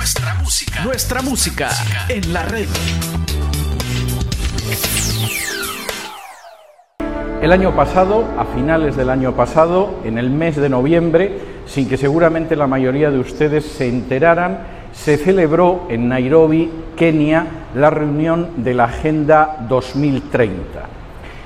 Nuestra música. Nuestra música en la red. El año pasado, a finales del año pasado, en el mes de noviembre, sin que seguramente la mayoría de ustedes se enteraran, se celebró en Nairobi, Kenia, la reunión de la Agenda 2030.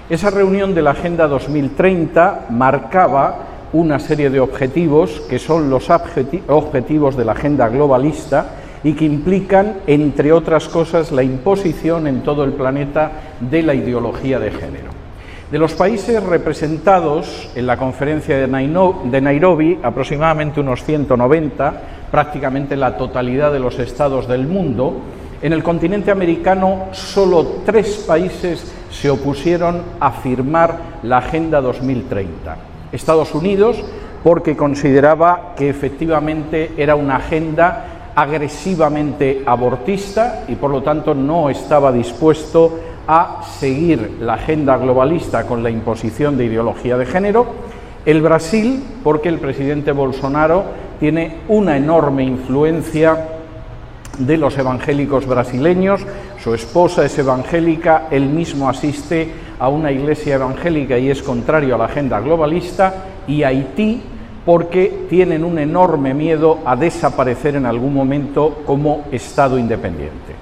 Esa reunión de la Agenda 2030 marcaba una serie de objetivos que son los objetivos de la Agenda globalista y que implican, entre otras cosas, la imposición en todo el planeta de la ideología de género. De los países representados en la conferencia de Nairobi, aproximadamente unos 190, prácticamente la totalidad de los estados del mundo, en el continente americano solo tres países se opusieron a firmar la Agenda 2030. Estados Unidos, porque consideraba que efectivamente era una agenda agresivamente abortista y por lo tanto no estaba dispuesto a seguir la agenda globalista con la imposición de ideología de género, el Brasil, porque el presidente Bolsonaro tiene una enorme influencia de los evangélicos brasileños, su esposa es evangélica, él mismo asiste a una iglesia evangélica y es contrario a la agenda globalista, y Haití, porque tienen un enorme miedo a desaparecer en algún momento como Estado independiente.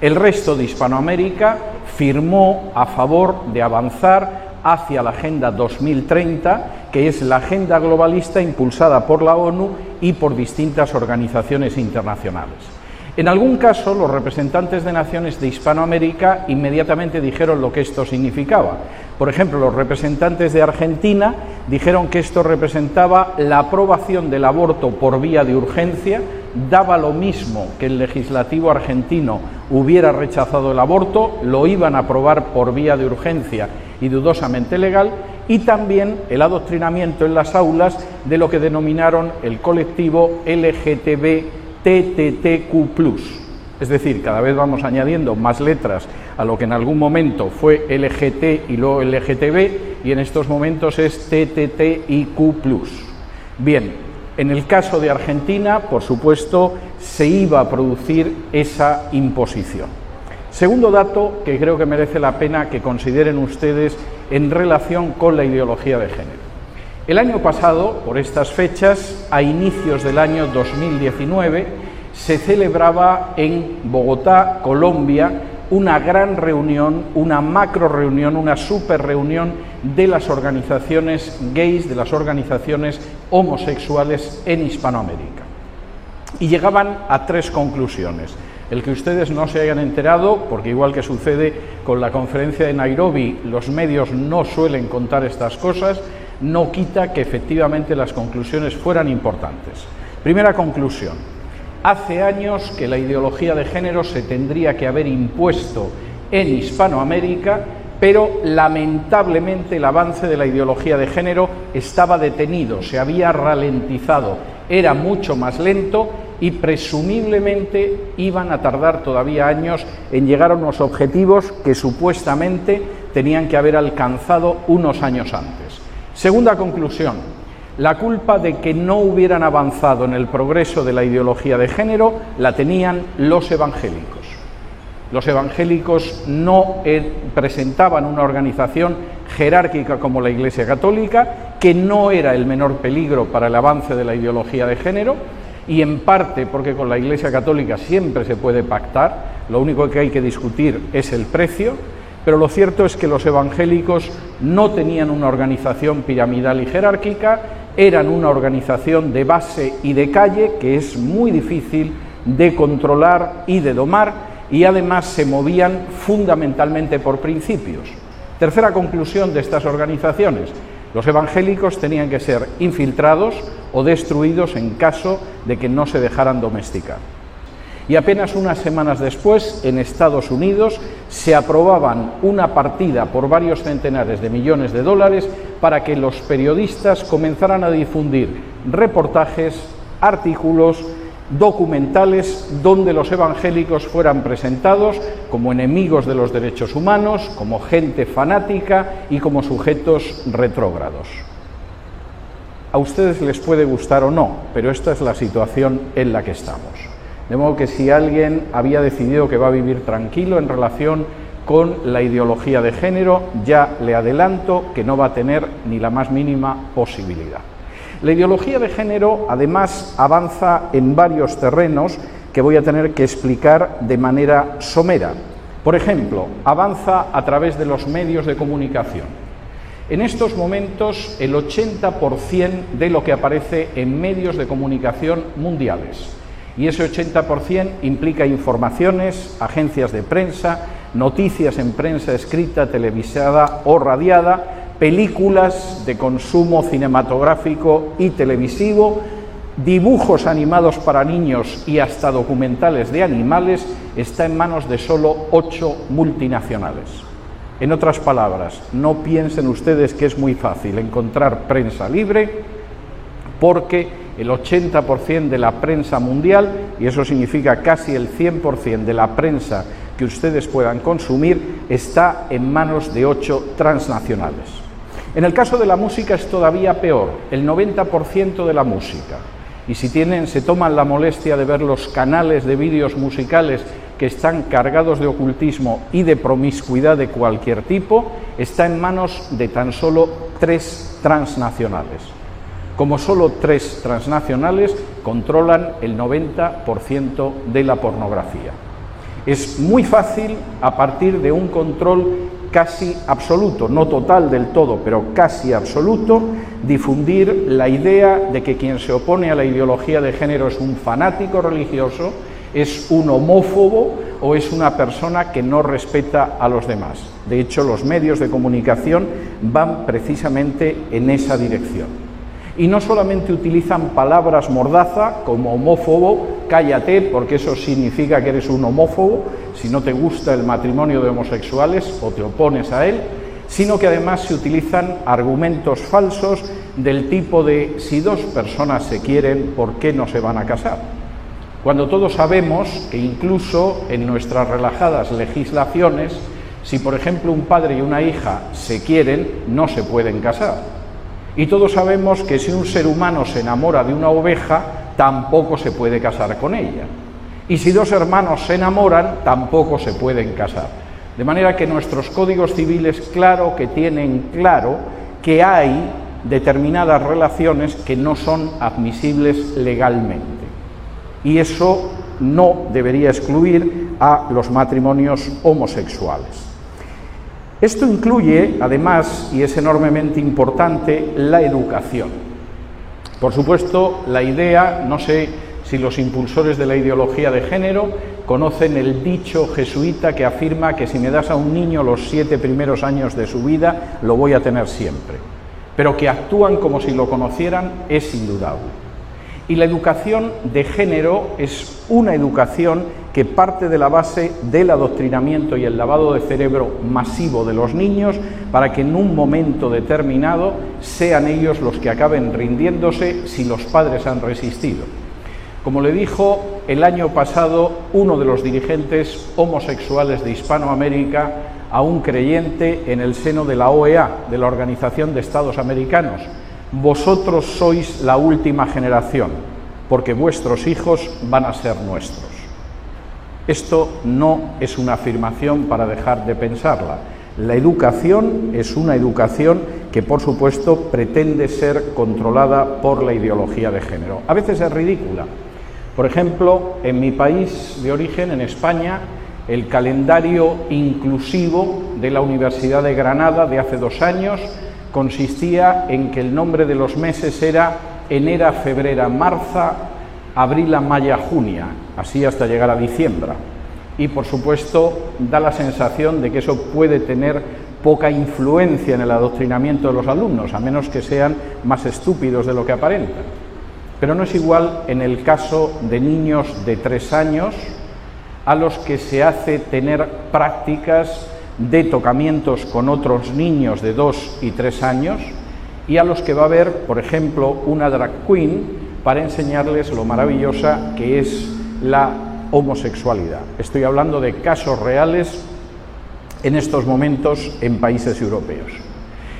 El resto de Hispanoamérica firmó a favor de avanzar hacia la Agenda 2030, que es la agenda globalista impulsada por la ONU y por distintas organizaciones internacionales. En algún caso, los representantes de naciones de Hispanoamérica inmediatamente dijeron lo que esto significaba. Por ejemplo, los representantes de Argentina dijeron que esto representaba la aprobación del aborto por vía de urgencia, daba lo mismo que el legislativo argentino hubiera rechazado el aborto, lo iban a aprobar por vía de urgencia y dudosamente legal, y también el adoctrinamiento en las aulas de lo que denominaron el colectivo LGTB TTTQ. Es decir, cada vez vamos añadiendo más letras a lo que en algún momento fue LGT y luego LGTB y en estos momentos es TTTIQ. Bien, en el caso de Argentina, por supuesto, se iba a producir esa imposición. Segundo dato que creo que merece la pena que consideren ustedes en relación con la ideología de género. El año pasado, por estas fechas, a inicios del año 2019, se celebraba en Bogotá, Colombia, una gran reunión, una macro reunión, una super reunión de las organizaciones gays, de las organizaciones homosexuales en Hispanoamérica. Y llegaban a tres conclusiones. El que ustedes no se hayan enterado, porque igual que sucede con la conferencia de Nairobi, los medios no suelen contar estas cosas, no quita que efectivamente las conclusiones fueran importantes. Primera conclusión, Hace años que la ideología de género se tendría que haber impuesto en Hispanoamérica, pero lamentablemente el avance de la ideología de género estaba detenido, se había ralentizado, era mucho más lento y presumiblemente iban a tardar todavía años en llegar a unos objetivos que supuestamente tenían que haber alcanzado unos años antes. Segunda conclusión, la culpa de que no hubieran avanzado en el progreso de la ideología de género la tenían los evangélicos. Los evangélicos no eh, presentaban una organización jerárquica como la Iglesia Católica, que no era el menor peligro para el avance de la ideología de género, y en parte porque con la Iglesia Católica siempre se puede pactar, lo único que hay que discutir es el precio, pero lo cierto es que los evangélicos no tenían una organización piramidal y jerárquica, eran una organización de base y de calle que es muy difícil de controlar y de domar y además se movían fundamentalmente por principios. Tercera conclusión de estas organizaciones, los evangélicos tenían que ser infiltrados o destruidos en caso de que no se dejaran domesticar y apenas unas semanas después, en Estados Unidos, se aprobaban una partida por varios centenares de millones de dólares para que los periodistas comenzaran a difundir reportajes, artículos, documentales donde los evangélicos fueran presentados como enemigos de los derechos humanos, como gente fanática y como sujetos retrógrados. A ustedes les puede gustar o no, pero esta es la situación en la que estamos. De modo que si alguien había decidido que va a vivir tranquilo en relación con la ideología de género, ya le adelanto que no va a tener ni la más mínima posibilidad. La ideología de género además avanza en varios terrenos que voy a tener que explicar de manera somera. Por ejemplo, avanza a través de los medios de comunicación. En estos momentos, el 80% de lo que aparece en medios de comunicación mundiales, y ese 80% implica informaciones, agencias de prensa, noticias en prensa escrita, televisada o radiada, películas de consumo cinematográfico y televisivo, dibujos animados para niños y hasta documentales de animales, está en manos de solo ocho multinacionales. En otras palabras, no piensen ustedes que es muy fácil encontrar prensa libre porque el 80% de la prensa mundial, y eso significa casi el 100% de la prensa que ustedes puedan consumir, está en manos de ocho transnacionales. En el caso de la música es todavía peor, el 90% de la música. Y si tienen, se toman la molestia de ver los canales de vídeos musicales que están cargados de ocultismo y de promiscuidad de cualquier tipo, está en manos de tan solo tres transnacionales. Como solo tres transnacionales controlan el 90% de la pornografía. Es muy fácil, a partir de un control casi absoluto, no total del todo, pero casi absoluto, difundir la idea de que quien se opone a la ideología de género es un fanático religioso, es un homófobo o es una persona que no respeta a los demás. De hecho, los medios de comunicación van precisamente en esa dirección y no solamente utilizan palabras mordaza como homófobo, cállate porque eso significa que eres un homófobo, si no te gusta el matrimonio de homosexuales o te opones a él, sino que además se utilizan argumentos falsos del tipo de si dos personas se quieren, ¿por qué no se van a casar? Cuando todos sabemos que incluso en nuestras relajadas legislaciones, si por ejemplo un padre y una hija se quieren, no se pueden casar. Y todos sabemos que si un ser humano se enamora de una oveja, tampoco se puede casar con ella. Y si dos hermanos se enamoran, tampoco se pueden casar. De manera que nuestros códigos civiles, claro que tienen claro que hay determinadas relaciones que no son admisibles legalmente. Y eso no debería excluir a los matrimonios homosexuales. Esto incluye, además, y es enormemente importante, la educación. Por supuesto, la idea, no sé si los impulsores de la ideología de género conocen el dicho jesuita que afirma que si me das a un niño los siete primeros años de su vida, lo voy a tener siempre. Pero que actúan como si lo conocieran es indudable. Y la educación de género es una educación que parte de la base del adoctrinamiento y el lavado de cerebro masivo de los niños para que en un momento determinado sean ellos los que acaben rindiéndose si los padres han resistido. Como le dijo el año pasado uno de los dirigentes homosexuales de Hispanoamérica a un creyente en el seno de la OEA, de la Organización de Estados Americanos, vosotros sois la última generación, porque vuestros hijos van a ser nuestros. Esto no es una afirmación para dejar de pensarla. La educación es una educación que, por supuesto, pretende ser controlada por la ideología de género. A veces es ridícula. Por ejemplo, en mi país de origen, en España, el calendario inclusivo de la Universidad de Granada de hace dos años consistía en que el nombre de los meses era enera, febrera, marza, abril, maya, junia, así hasta llegar a diciembre. Y por supuesto da la sensación de que eso puede tener poca influencia en el adoctrinamiento de los alumnos, a menos que sean más estúpidos de lo que aparentan. Pero no es igual en el caso de niños de tres años a los que se hace tener prácticas de tocamientos con otros niños de dos y tres años y a los que va a haber, por ejemplo, una drag queen para enseñarles lo maravillosa que es la homosexualidad. Estoy hablando de casos reales en estos momentos en países europeos.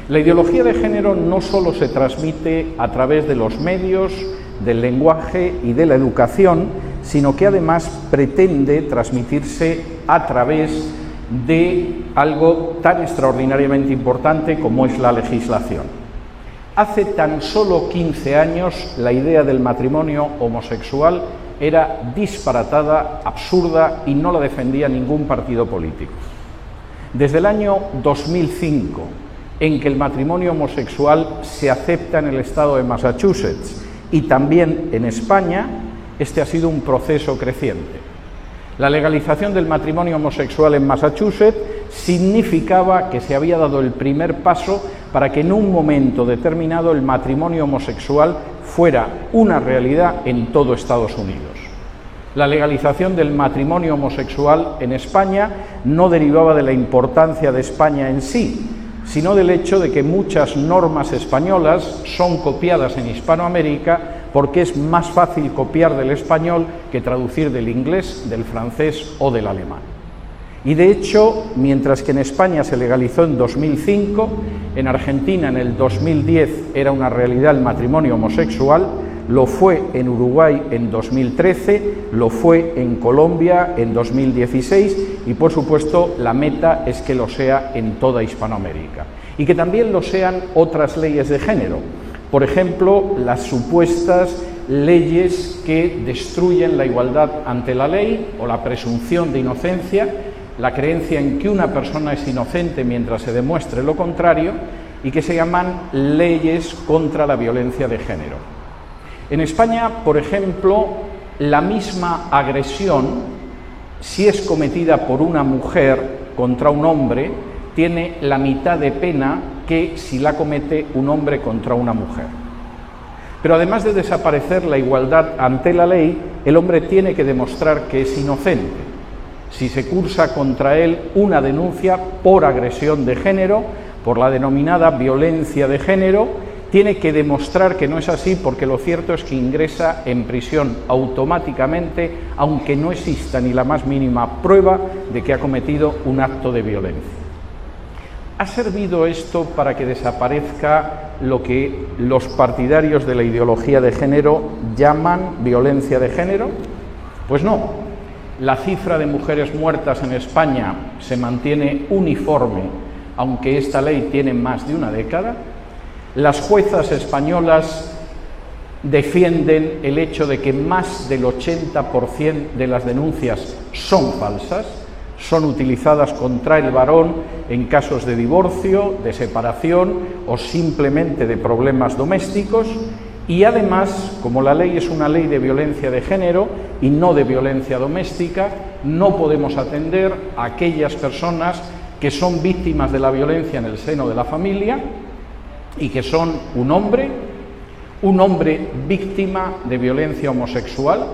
La ideología de género no solo se transmite a través de los medios, del lenguaje y de la educación, sino que además pretende transmitirse a través de algo tan extraordinariamente importante como es la legislación. Hace tan solo 15 años la idea del matrimonio homosexual era disparatada, absurda y no la defendía ningún partido político. Desde el año 2005, en que el matrimonio homosexual se acepta en el estado de Massachusetts y también en España, este ha sido un proceso creciente. La legalización del matrimonio homosexual en Massachusetts significaba que se había dado el primer paso para que en un momento determinado el matrimonio homosexual fuera una realidad en todo Estados Unidos. La legalización del matrimonio homosexual en España no derivaba de la importancia de España en sí, sino del hecho de que muchas normas españolas son copiadas en Hispanoamérica porque es más fácil copiar del español que traducir del inglés, del francés o del alemán. Y de hecho, mientras que en España se legalizó en 2005, en Argentina en el 2010 era una realidad el matrimonio homosexual, lo fue en Uruguay en 2013, lo fue en Colombia en 2016 y por supuesto la meta es que lo sea en toda Hispanoamérica y que también lo sean otras leyes de género. Por ejemplo, las supuestas leyes que destruyen la igualdad ante la ley o la presunción de inocencia, la creencia en que una persona es inocente mientras se demuestre lo contrario y que se llaman leyes contra la violencia de género. En España, por ejemplo, la misma agresión, si es cometida por una mujer contra un hombre, tiene la mitad de pena que si la comete un hombre contra una mujer. Pero además de desaparecer la igualdad ante la ley, el hombre tiene que demostrar que es inocente. Si se cursa contra él una denuncia por agresión de género, por la denominada violencia de género, tiene que demostrar que no es así porque lo cierto es que ingresa en prisión automáticamente, aunque no exista ni la más mínima prueba de que ha cometido un acto de violencia. ¿Ha servido esto para que desaparezca lo que los partidarios de la ideología de género llaman violencia de género? Pues no. La cifra de mujeres muertas en España se mantiene uniforme, aunque esta ley tiene más de una década. Las juezas españolas defienden el hecho de que más del 80% de las denuncias son falsas son utilizadas contra el varón en casos de divorcio, de separación o simplemente de problemas domésticos y además, como la ley es una ley de violencia de género y no de violencia doméstica, no podemos atender a aquellas personas que son víctimas de la violencia en el seno de la familia y que son un hombre, un hombre víctima de violencia homosexual,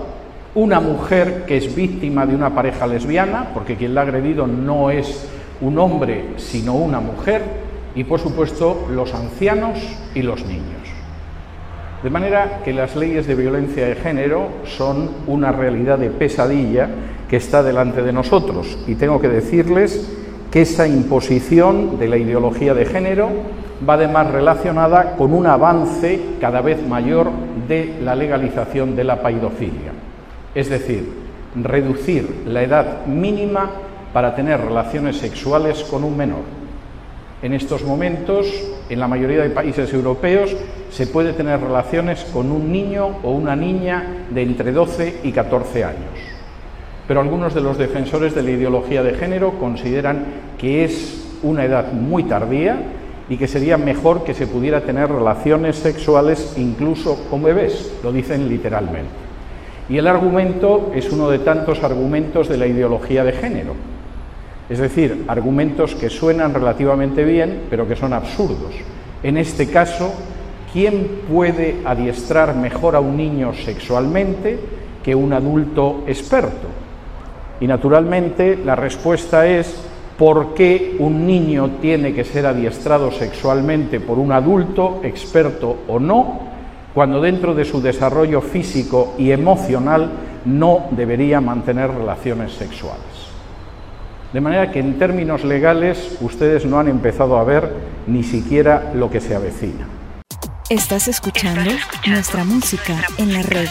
una mujer que es víctima de una pareja lesbiana, porque quien la ha agredido no es un hombre, sino una mujer, y por supuesto los ancianos y los niños. De manera que las leyes de violencia de género son una realidad de pesadilla que está delante de nosotros. Y tengo que decirles que esa imposición de la ideología de género va además relacionada con un avance cada vez mayor de la legalización de la paidofilia es decir, reducir la edad mínima para tener relaciones sexuales con un menor. En estos momentos, en la mayoría de países europeos, se puede tener relaciones con un niño o una niña de entre 12 y 14 años. Pero algunos de los defensores de la ideología de género consideran que es una edad muy tardía y que sería mejor que se pudiera tener relaciones sexuales incluso con bebés, lo dicen literalmente. Y el argumento es uno de tantos argumentos de la ideología de género. Es decir, argumentos que suenan relativamente bien, pero que son absurdos. En este caso, ¿quién puede adiestrar mejor a un niño sexualmente que un adulto experto? Y naturalmente la respuesta es ¿por qué un niño tiene que ser adiestrado sexualmente por un adulto, experto o no, cuando dentro de su desarrollo físico y emocional no debería mantener relaciones sexuales. De manera que en términos legales ustedes no han empezado a ver ni siquiera lo que se avecina. Estás escuchando nuestra música en la red.